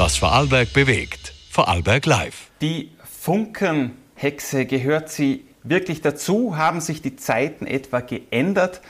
Was Vorarlberg bewegt. Vorarlberg Live. Die Funkenhexe, gehört sie wirklich dazu? Haben sich die Zeiten etwa geändert?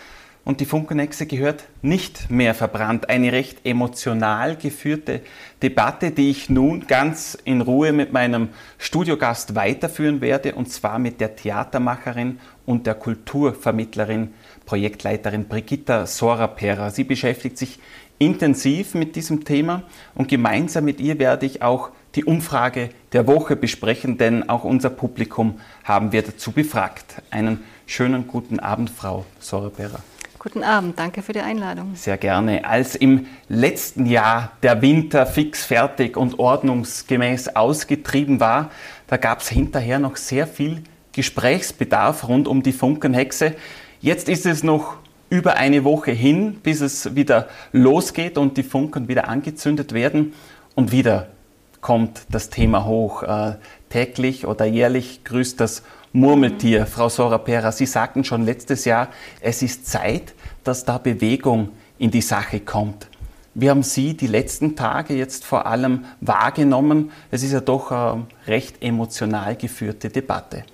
Und die Funkenhexe gehört nicht mehr verbrannt. Eine recht emotional geführte Debatte, die ich nun ganz in Ruhe mit meinem Studiogast weiterführen werde, und zwar mit der Theatermacherin und der Kulturvermittlerin, Projektleiterin Brigitta Sorapera. Sie beschäftigt sich intensiv mit diesem Thema und gemeinsam mit ihr werde ich auch die Umfrage der Woche besprechen, denn auch unser Publikum haben wir dazu befragt. Einen schönen guten Abend, Frau Sorapera. Guten Abend, danke für die Einladung. Sehr gerne. Als im letzten Jahr der Winter fix fertig und ordnungsgemäß ausgetrieben war, da gab es hinterher noch sehr viel Gesprächsbedarf rund um die Funkenhexe. Jetzt ist es noch über eine Woche hin, bis es wieder losgeht und die Funken wieder angezündet werden. Und wieder kommt das Thema hoch. Äh, täglich oder jährlich grüßt das Murmeltier. Frau Sorapera, Sie sagten schon letztes Jahr, es ist Zeit, dass da Bewegung in die Sache kommt. Wie haben Sie die letzten Tage jetzt vor allem wahrgenommen? Es ist ja doch eine recht emotional geführte Debatte.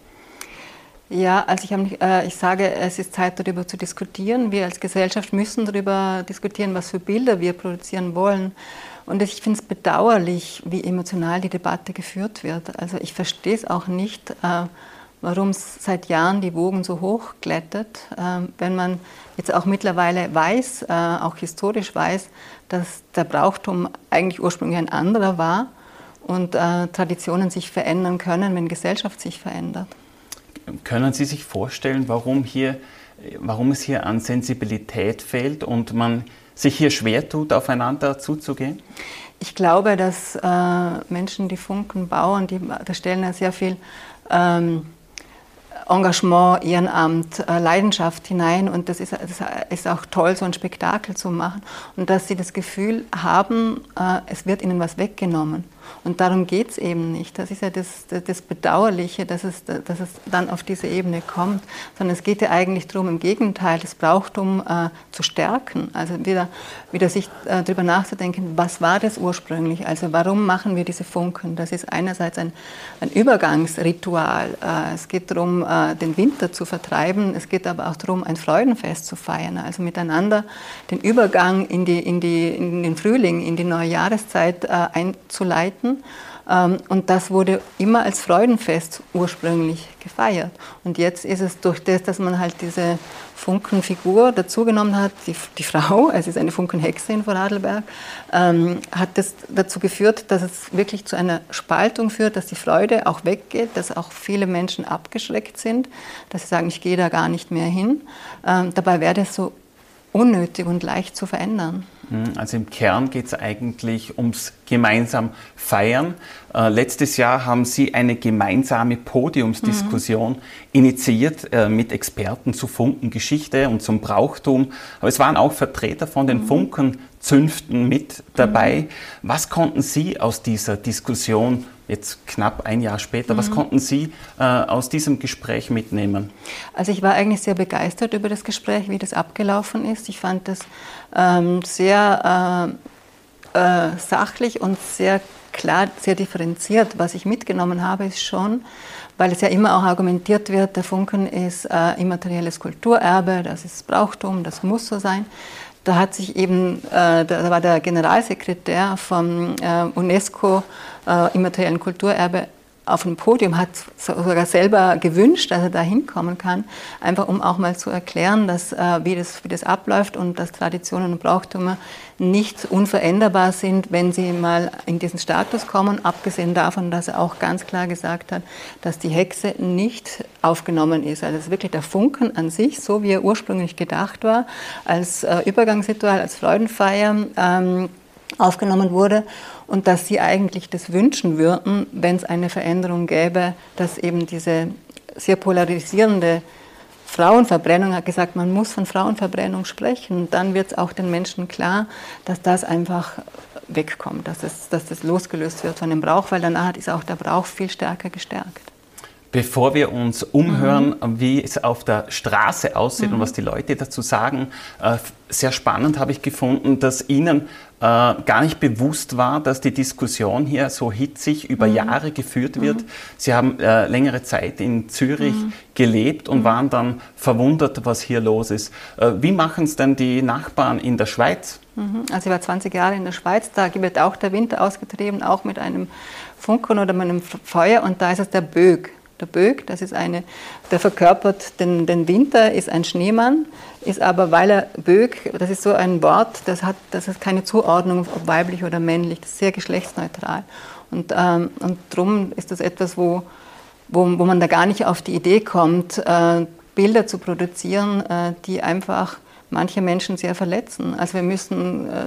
Ja, also ich, äh, ich, sage, es ist Zeit, darüber zu diskutieren. Wir als Gesellschaft müssen darüber diskutieren, was für Bilder wir produzieren wollen. Und ich finde es bedauerlich, wie emotional die Debatte geführt wird. Also ich verstehe es auch nicht, äh, warum es seit Jahren die Wogen so hoch glättet, ähm, wenn man jetzt auch mittlerweile weiß, äh, auch historisch weiß, dass der Brauchtum eigentlich ursprünglich ein anderer war und äh, Traditionen sich verändern können, wenn Gesellschaft sich verändert. Können Sie sich vorstellen, warum, hier, warum es hier an Sensibilität fehlt und man sich hier schwer tut, aufeinander zuzugehen? Ich glaube, dass äh, Menschen, die Funken bauen, die, da stellen ja sehr viel ähm, Engagement, Ehrenamt, äh, Leidenschaft hinein und das ist, das ist auch toll, so ein Spektakel zu machen und dass sie das Gefühl haben, äh, es wird ihnen was weggenommen. Und darum geht es eben nicht. Das ist ja das, das Bedauerliche, dass es, dass es dann auf diese Ebene kommt, sondern es geht ja eigentlich darum, im Gegenteil, das Brauchtum äh, zu stärken. Also wieder, wieder sich äh, darüber nachzudenken, was war das ursprünglich? Also warum machen wir diese Funken? Das ist einerseits ein, ein Übergangsritual. Äh, es geht darum, äh, den Winter zu vertreiben. Es geht aber auch darum, ein Freudenfest zu feiern. Also miteinander den Übergang in, die, in, die, in den Frühling, in die neue Jahreszeit äh, einzuleiten Weihnachten. Ähm, und das wurde immer als Freudenfest ursprünglich gefeiert. Und jetzt ist es durch das, dass man halt diese Funkenfigur dazugenommen hat, die, die Frau, es ist eine Funkenhexe in Vorarlberg, ähm, hat das dazu geführt, dass es wirklich zu einer Spaltung führt, dass die Freude auch weggeht, dass auch viele Menschen abgeschreckt sind, dass sie sagen, ich gehe da gar nicht mehr hin. Ähm, dabei wäre das so unnötig und leicht zu verändern. Hm, also im Kern geht es eigentlich ums gemeinsam Feiern. Äh, letztes Jahr haben Sie eine gemeinsame Podiumsdiskussion mhm. initiiert äh, mit Experten zu Funkengeschichte und zum Brauchtum. Aber es waren auch Vertreter von den mhm. Funkenzünften mit dabei. Mhm. Was konnten Sie aus dieser Diskussion jetzt knapp ein Jahr später. Mhm. Was konnten Sie äh, aus diesem Gespräch mitnehmen? Also ich war eigentlich sehr begeistert über das Gespräch, wie das abgelaufen ist. Ich fand das ähm, sehr äh, äh, sachlich und sehr klar, sehr differenziert. Was ich mitgenommen habe, ist schon, weil es ja immer auch argumentiert wird, der Funken ist äh, immaterielles Kulturerbe, das ist Brauchtum, das muss so sein da hat sich eben, äh, da war der Generalsekretär vom äh, UNESCO äh, immateriellen Kulturerbe auf dem Podium, hat sogar selber gewünscht, dass er da hinkommen kann, einfach um auch mal zu erklären, dass, äh, wie, das, wie das abläuft und dass Traditionen und Brauchtümer nicht unveränderbar sind, wenn sie mal in diesen Status kommen, abgesehen davon, dass er auch ganz klar gesagt hat, dass die Hexe nicht aufgenommen ist. Also ist wirklich der Funken an sich, so wie er ursprünglich gedacht war, als äh, Übergangsritual, als Freudenfeier. Ähm, aufgenommen wurde und dass sie eigentlich das wünschen würden, wenn es eine Veränderung gäbe, dass eben diese sehr polarisierende Frauenverbrennung hat gesagt, man muss von Frauenverbrennung sprechen. Dann wird es auch den Menschen klar, dass das einfach wegkommt, dass, es, dass das losgelöst wird von dem Brauch, weil danach ist auch der Brauch viel stärker gestärkt. Bevor wir uns umhören, mhm. wie es auf der Straße aussieht mhm. und was die Leute dazu sagen, äh, sehr spannend habe ich gefunden, dass Ihnen äh, gar nicht bewusst war, dass die Diskussion hier so hitzig über mhm. Jahre geführt wird. Mhm. Sie haben äh, längere Zeit in Zürich mhm. gelebt und mhm. waren dann verwundert, was hier los ist. Wie machen es denn die Nachbarn in der Schweiz? Also ich war 20 Jahre in der Schweiz, da wird auch der Winter ausgetrieben, auch mit einem Funken oder mit einem Feuer und da ist es der Bög. Der Böck, das ist eine, der verkörpert den, den Winter, ist ein Schneemann, ist aber, weil er Böck, das ist so ein Wort, das hat, das hat keine Zuordnung, ob weiblich oder männlich, das ist sehr geschlechtsneutral. Und, ähm, und darum ist das etwas, wo, wo, wo man da gar nicht auf die Idee kommt, äh, Bilder zu produzieren, äh, die einfach manche Menschen sehr verletzen. Also wir müssen, äh,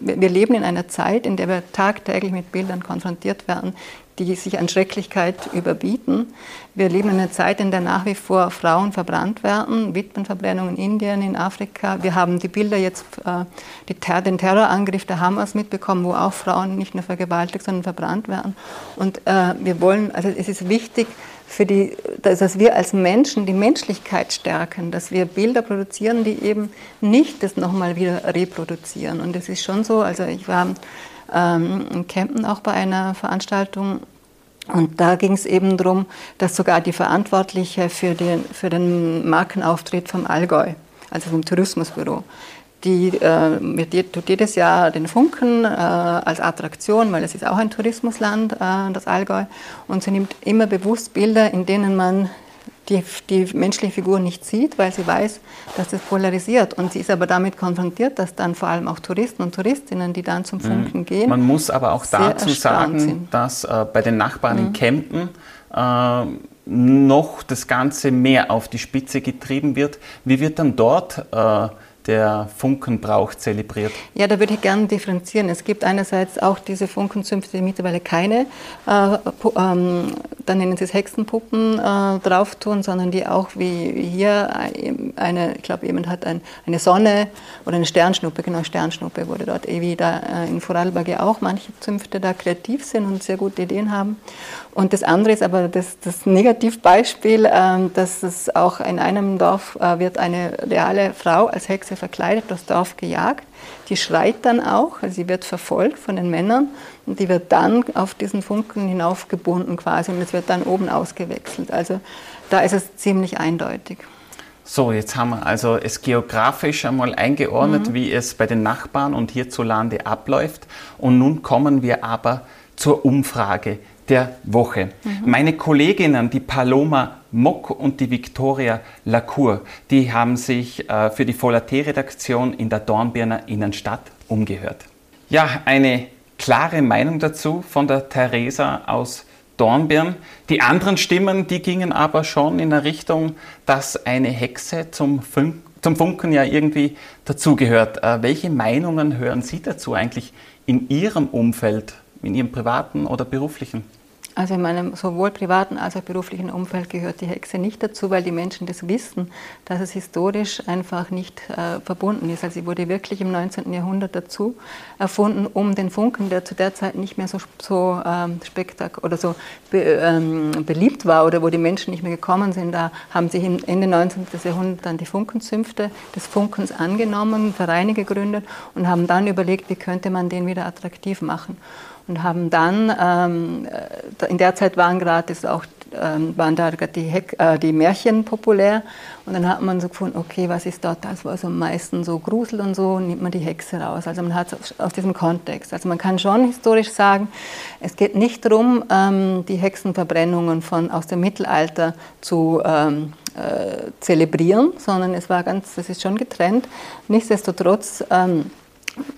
wir leben in einer Zeit, in der wir tagtäglich mit Bildern konfrontiert werden, die sich an Schrecklichkeit überbieten. Wir leben in einer Zeit, in der nach wie vor Frauen verbrannt werden, Witwenverbrennung in Indien, in Afrika. Wir haben die Bilder jetzt, äh, die den Terrorangriff der Hamas mitbekommen, wo auch Frauen nicht nur vergewaltigt, sondern verbrannt werden. Und äh, wir wollen, also es ist wichtig, für die, dass wir als Menschen die Menschlichkeit stärken, dass wir Bilder produzieren, die eben nicht das nochmal wieder reproduzieren. Und es ist schon so, also ich war ähm, in Kempten auch bei einer Veranstaltung. Und da ging es eben darum, dass sogar die Verantwortliche für den, für den Markenauftritt vom Allgäu, also vom Tourismusbüro, die äh, tut jedes Jahr den Funken äh, als Attraktion, weil es ist auch ein Tourismusland, äh, das Allgäu. Und sie nimmt immer bewusst Bilder, in denen man die, die menschliche Figur nicht sieht, weil sie weiß, dass das polarisiert. Und sie ist aber damit konfrontiert, dass dann vor allem auch Touristen und Touristinnen, die dann zum mhm. Funken gehen. Man muss aber auch dazu sagen, sind. dass äh, bei den Nachbarn mhm. in Kempten äh, noch das Ganze mehr auf die Spitze getrieben wird. Wie wird dann dort äh, der Funkenbrauch zelebriert? Ja, da würde ich gerne differenzieren. Es gibt einerseits auch diese Funkenzünfte, die mittlerweile keine, äh, ähm, dann nennen sie es Hexenpuppen, äh, drauf tun, sondern die auch wie hier eine, ich glaube, jemand hat ein, eine Sonne oder eine Sternschnuppe, genau, Sternschnuppe wurde dort, wie da äh, in Vorarlberg ja auch manche Zünfte da kreativ sind und sehr gute Ideen haben. Und das andere ist aber das, das Negativbeispiel, äh, dass es auch in einem Dorf äh, wird eine reale Frau als Hexe verkleidet durchs Dorf gejagt. Die schreit dann auch, also sie wird verfolgt von den Männern und die wird dann auf diesen Funken hinaufgebunden quasi und es wird dann oben ausgewechselt. Also da ist es ziemlich eindeutig. So, jetzt haben wir also es geografisch einmal eingeordnet, mhm. wie es bei den Nachbarn und hierzulande abläuft. Und nun kommen wir aber zur Umfrage der Woche. Mhm. Meine Kolleginnen, die Paloma Mock und die Victoria Lacour, die haben sich äh, für die Volaté-Redaktion in der Dornbirner Innenstadt umgehört. Ja, eine klare Meinung dazu von der Theresa aus Dornbirn. Die anderen Stimmen, die gingen aber schon in der Richtung, dass eine Hexe zum, Fun zum Funken ja irgendwie dazugehört. Äh, welche Meinungen hören Sie dazu eigentlich in Ihrem Umfeld, in Ihrem privaten oder beruflichen? Also in meinem sowohl privaten als auch beruflichen Umfeld gehört die Hexe nicht dazu, weil die Menschen das wissen, dass es historisch einfach nicht äh, verbunden ist. Also sie wurde wirklich im 19. Jahrhundert dazu erfunden, um den Funken, der zu der Zeit nicht mehr so, so ähm, spektak oder so be, ähm, beliebt war oder wo die Menschen nicht mehr gekommen sind, da haben sich Ende 19. Jahrhundert dann die Funkenzünfte des Funkens angenommen, Vereine gegründet und haben dann überlegt, wie könnte man den wieder attraktiv machen und haben dann, ähm, in der Zeit waren gerade auch ähm, waren da die, Heck, äh, die Märchen populär und dann hat man so gefunden, okay, was ist dort das, was am meisten so gruselt und so, nimmt man die Hexe raus. Also man hat es aus diesem Kontext. Also man kann schon historisch sagen, es geht nicht darum, ähm, die Hexenverbrennungen von, aus dem Mittelalter zu ähm, äh, zelebrieren, sondern es war ganz, das ist schon getrennt. Nichtsdestotrotz ähm,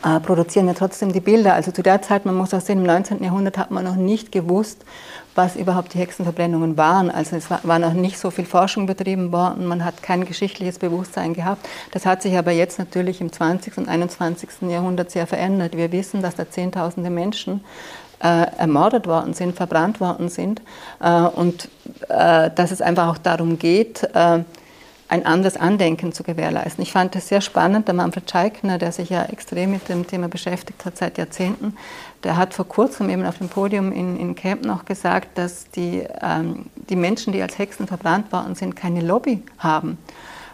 äh, produzieren ja trotzdem die Bilder. Also zu der Zeit, man muss auch sehen, im 19. Jahrhundert hat man noch nicht gewusst, was überhaupt die Hexenverbrennungen waren. Also es war, war noch nicht so viel Forschung betrieben worden, man hat kein geschichtliches Bewusstsein gehabt. Das hat sich aber jetzt natürlich im 20. und 21. Jahrhundert sehr verändert. Wir wissen, dass da Zehntausende Menschen äh, ermordet worden sind, verbrannt worden sind äh, und äh, dass es einfach auch darum geht, äh, ein anderes Andenken zu gewährleisten. Ich fand es sehr spannend, der Manfred Scheikner, der sich ja extrem mit dem Thema beschäftigt hat seit Jahrzehnten, der hat vor kurzem eben auf dem Podium in, in Camp noch gesagt, dass die, ähm, die Menschen, die als Hexen verbrannt worden sind, keine Lobby haben.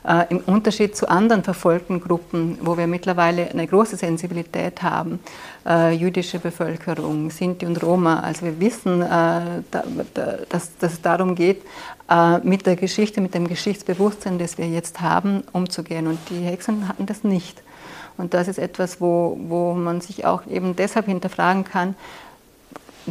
Äh, Im Unterschied zu anderen verfolgten Gruppen, wo wir mittlerweile eine große Sensibilität haben, äh, jüdische Bevölkerung, Sinti und Roma. Also wir wissen, äh, da, da, dass, dass, es darum geht, mit der Geschichte, mit dem Geschichtsbewusstsein, das wir jetzt haben, umzugehen. Und die Hexen hatten das nicht. Und das ist etwas, wo, wo man sich auch eben deshalb hinterfragen kann,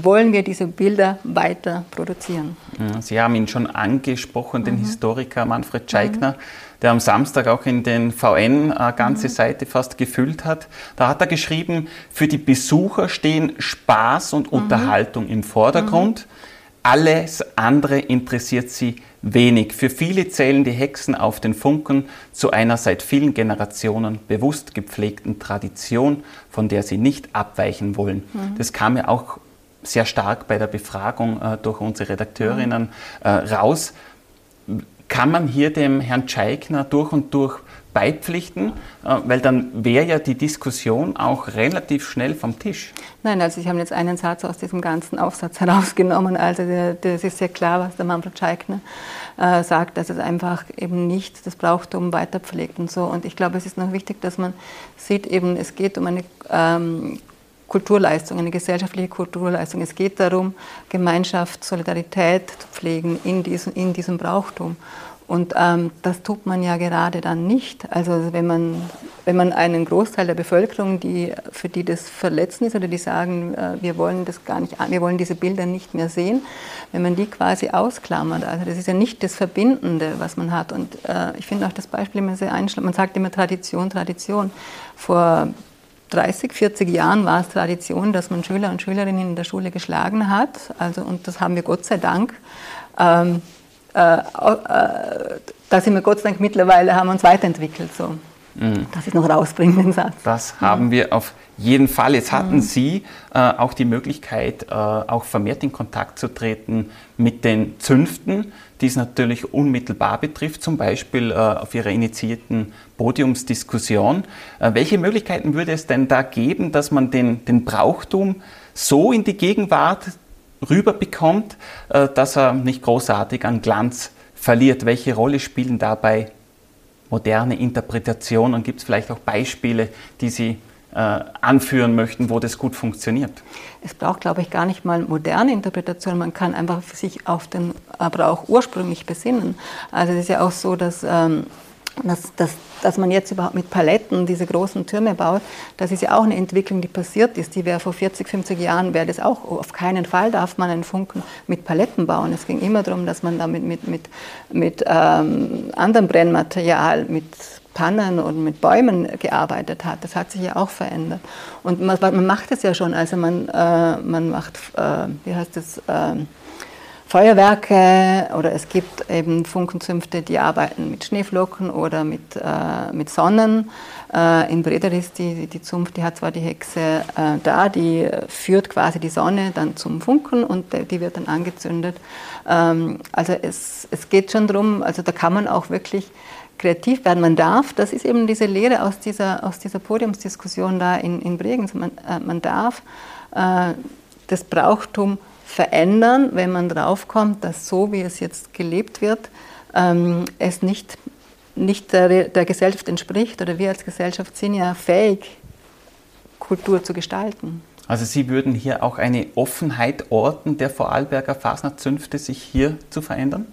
wollen wir diese Bilder weiter produzieren. Sie haben ihn schon angesprochen, den mhm. Historiker Manfred Scheikner, mhm. der am Samstag auch in den VN eine ganze mhm. Seite fast gefüllt hat. Da hat er geschrieben, für die Besucher stehen Spaß und mhm. Unterhaltung im Vordergrund. Mhm. Alles andere interessiert sie wenig. Für viele zählen die Hexen auf den Funken zu einer seit vielen Generationen bewusst gepflegten Tradition, von der sie nicht abweichen wollen. Mhm. Das kam ja auch sehr stark bei der Befragung äh, durch unsere Redakteurinnen äh, raus. Kann man hier dem Herrn Scheikner durch und durch beipflichten, äh, weil dann wäre ja die Diskussion auch relativ schnell vom Tisch. Nein, also ich habe jetzt einen Satz aus diesem ganzen Aufsatz herausgenommen. Also das ist sehr klar, was der Manfred Scheikner äh, sagt, dass es einfach eben nicht das Brauchtum weiterpflegt und so. Und ich glaube, es ist noch wichtig, dass man sieht, eben es geht um eine ähm, Kulturleistung, eine gesellschaftliche Kulturleistung. Es geht darum, Gemeinschaft, Solidarität zu pflegen in diesem, in diesem Brauchtum. Und ähm, das tut man ja gerade dann nicht. Also wenn man, wenn man einen Großteil der Bevölkerung, die, für die das verletzen ist oder die sagen, äh, wir wollen das gar nicht, wir wollen diese Bilder nicht mehr sehen, wenn man die quasi ausklammert. Also das ist ja nicht das Verbindende, was man hat. Und äh, ich finde auch das Beispiel immer sehr einschlägig. Man sagt immer Tradition, Tradition. Vor 30, 40 Jahren war es Tradition, dass man Schüler und Schülerinnen in der Schule geschlagen hat. Also, und das haben wir Gott sei Dank. Ähm, äh, äh, da sind wir Gott sei Dank mittlerweile, haben uns weiterentwickelt. So. Mhm. Dass ich noch rausbringe, den Satz. Das haben wir auf jeden Fall. Jetzt hatten mhm. Sie äh, auch die Möglichkeit, äh, auch vermehrt in Kontakt zu treten mit den Zünften, die es natürlich unmittelbar betrifft, zum Beispiel äh, auf Ihrer initiierten Podiumsdiskussion. Äh, welche Möglichkeiten würde es denn da geben, dass man den, den Brauchtum so in die Gegenwart rüberbekommt, äh, dass er nicht großartig an Glanz verliert? Welche Rolle spielen dabei moderne Interpretationen? Gibt es vielleicht auch Beispiele, die Sie äh, anführen möchten, wo das gut funktioniert? Es braucht, glaube ich, gar nicht mal moderne Interpretationen. Man kann einfach sich auf den Brauch ursprünglich besinnen. Also es ist ja auch so, dass, ähm, dass, dass, dass man jetzt überhaupt mit Paletten diese großen Türme baut. Das ist ja auch eine Entwicklung, die passiert ist. Die wäre vor 40, 50 Jahren, wäre das auch, auf keinen Fall darf man einen Funken mit Paletten bauen. Es ging immer darum, dass man damit mit, mit, mit ähm, anderem Brennmaterial, mit Pannen und mit Bäumen gearbeitet hat. Das hat sich ja auch verändert. Und man, man macht es ja schon, also man, äh, man macht, äh, wie heißt das, äh, Feuerwerke oder es gibt eben Funkenzünfte, die arbeiten mit Schneeflocken oder mit, äh, mit Sonnen. Äh, in Brederis, die, die Zunft, die hat zwar die Hexe äh, da, die führt quasi die Sonne dann zum Funken und die wird dann angezündet. Ähm, also es, es geht schon darum, also da kann man auch wirklich kreativ werden. Man darf, das ist eben diese Lehre aus dieser, aus dieser Podiumsdiskussion da in, in Bregenz, man, äh, man darf äh, das Brauchtum verändern, wenn man draufkommt, dass so, wie es jetzt gelebt wird, ähm, es nicht, nicht der, der Gesellschaft entspricht oder wir als Gesellschaft sind ja fähig, Kultur zu gestalten. Also Sie würden hier auch eine Offenheit orten der Vorarlberger Fasnachtzünfte, sich hier zu verändern?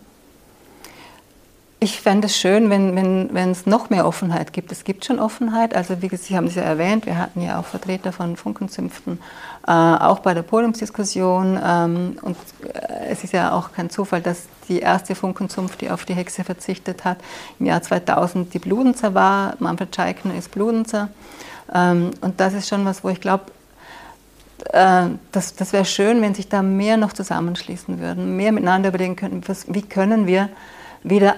Ich fände es schön, wenn, wenn, wenn es noch mehr Offenheit gibt. Es gibt schon Offenheit. Also wie Sie haben es ja erwähnt, wir hatten ja auch Vertreter von Funkenzünften, äh, auch bei der Podiumsdiskussion. Ähm, und äh, es ist ja auch kein Zufall, dass die erste Funkenzunft, die auf die Hexe verzichtet hat, im Jahr 2000 die Bludenzer war. Manfred Scheikner ist Bludenzer. Ähm, und das ist schon was, wo ich glaube, äh, das, das wäre schön, wenn sich da mehr noch zusammenschließen würden, mehr miteinander überlegen könnten, was, wie können wir wieder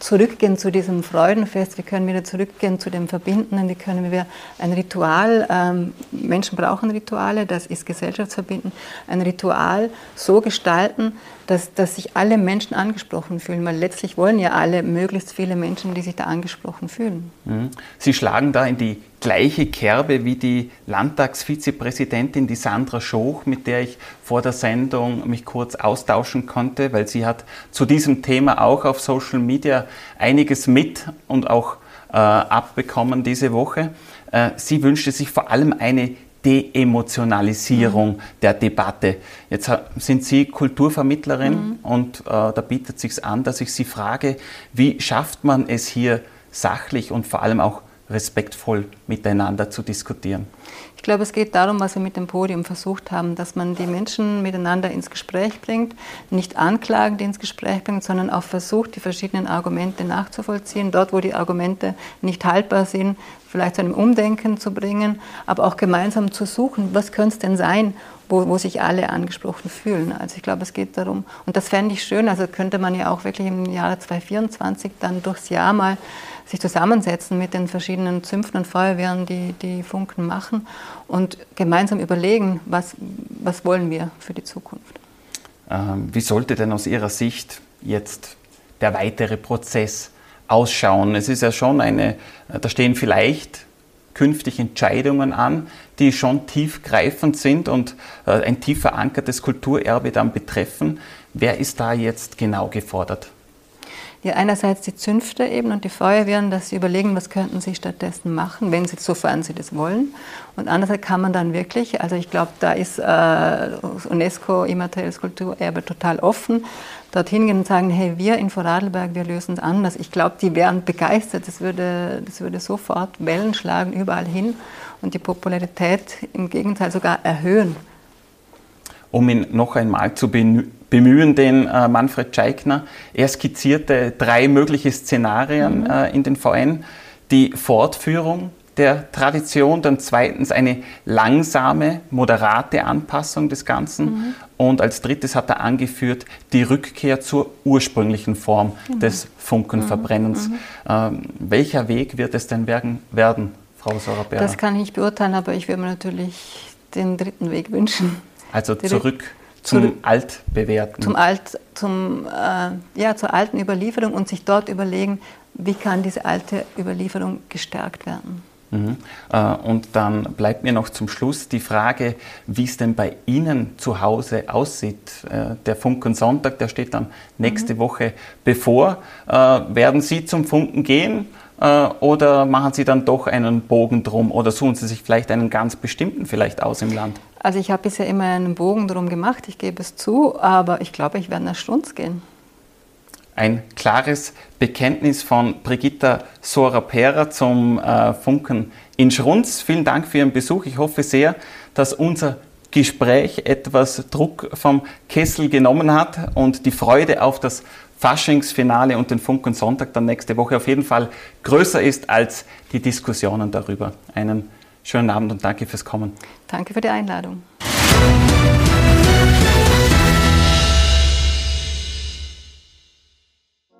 zurückgehen zu diesem Freudenfest, wie können wir zurückgehen zu dem Verbindenden, wie können wir ein Ritual, ähm, Menschen brauchen Rituale, das ist gesellschaftsverbindend, ein Ritual so gestalten, dass, dass sich alle Menschen angesprochen fühlen, weil letztlich wollen ja alle möglichst viele Menschen, die sich da angesprochen fühlen. Mhm. Sie schlagen da in die gleiche Kerbe wie die Landtagsvizepräsidentin, die Sandra Schoch, mit der ich vor der Sendung mich kurz austauschen konnte, weil sie hat zu diesem Thema auch auf Social Media einiges mit und auch äh, abbekommen diese Woche. Äh, sie wünschte sich vor allem eine Deemotionalisierung mhm. der Debatte. Jetzt sind Sie Kulturvermittlerin mhm. und äh, da bietet es sich an, dass ich Sie frage, wie schafft man es hier sachlich und vor allem auch respektvoll miteinander zu diskutieren? Ich glaube, es geht darum, was wir mit dem Podium versucht haben, dass man die Menschen miteinander ins Gespräch bringt, nicht anklagend ins Gespräch bringt, sondern auch versucht, die verschiedenen Argumente nachzuvollziehen. Dort, wo die Argumente nicht haltbar sind, vielleicht zu einem Umdenken zu bringen, aber auch gemeinsam zu suchen, was könnte es denn sein, wo, wo sich alle angesprochen fühlen. Also ich glaube, es geht darum, und das fände ich schön, also könnte man ja auch wirklich im Jahre 2024 dann durchs Jahr mal sich zusammensetzen mit den verschiedenen Zünften und Feuerwehren, die die Funken machen und gemeinsam überlegen, was, was wollen wir für die Zukunft. Ähm, wie sollte denn aus Ihrer Sicht jetzt der weitere Prozess ausschauen? Es ist ja schon eine, da stehen vielleicht künftig Entscheidungen an, die schon tiefgreifend sind und äh, ein tief verankertes Kulturerbe dann betreffen. Wer ist da jetzt genau gefordert? Ja, einerseits die Zünfte eben und die Feuerwehren, dass sie überlegen, was könnten sie stattdessen machen, wenn sie, sofern sie das wollen. Und andererseits kann man dann wirklich, also ich glaube, da ist äh, UNESCO immaterielles Kulturerbe total offen, dorthin gehen und sagen, hey, wir in Vorarlberg, wir lösen es anders. Ich glaube, die wären begeistert, das würde, das würde sofort Wellen schlagen überall hin und die Popularität im Gegenteil sogar erhöhen. Um ihn noch einmal zu bemühen, bemühen den äh, Manfred Scheikner. Er skizzierte drei mögliche Szenarien mhm. äh, in den VN. Die Fortführung der Tradition, dann zweitens eine langsame, moderate Anpassung des Ganzen mhm. und als drittes hat er angeführt die Rückkehr zur ursprünglichen Form mhm. des Funkenverbrennens. Mhm. Ähm, welcher Weg wird es denn werden, werden Frau Sorabera? Das kann ich nicht beurteilen, aber ich würde mir natürlich den dritten Weg wünschen. Also zurück zum zu, Altbewerten. Zum Alt, zum, äh, ja, zur alten Überlieferung und sich dort überlegen, wie kann diese alte Überlieferung gestärkt werden. Mhm. Äh, und dann bleibt mir noch zum Schluss die Frage, wie es denn bei Ihnen zu Hause aussieht. Äh, der Funken Sonntag, der steht dann nächste mhm. Woche bevor. Äh, werden Sie zum Funken gehen? Oder machen Sie dann doch einen Bogen drum oder suchen Sie sich vielleicht einen ganz bestimmten vielleicht aus im Land? Also ich habe bisher immer einen Bogen drum gemacht, ich gebe es zu, aber ich glaube, ich werde nach Strunz gehen. Ein klares Bekenntnis von Brigitta Sora-Pera zum äh, Funken in Schrunz. Vielen Dank für Ihren Besuch. Ich hoffe sehr, dass unser Gespräch etwas Druck vom Kessel genommen hat und die Freude auf das Faschingsfinale und den Funken Sonntag dann nächste Woche auf jeden Fall größer ist als die Diskussionen darüber. Einen Schönen Abend und danke fürs Kommen. Danke für die Einladung.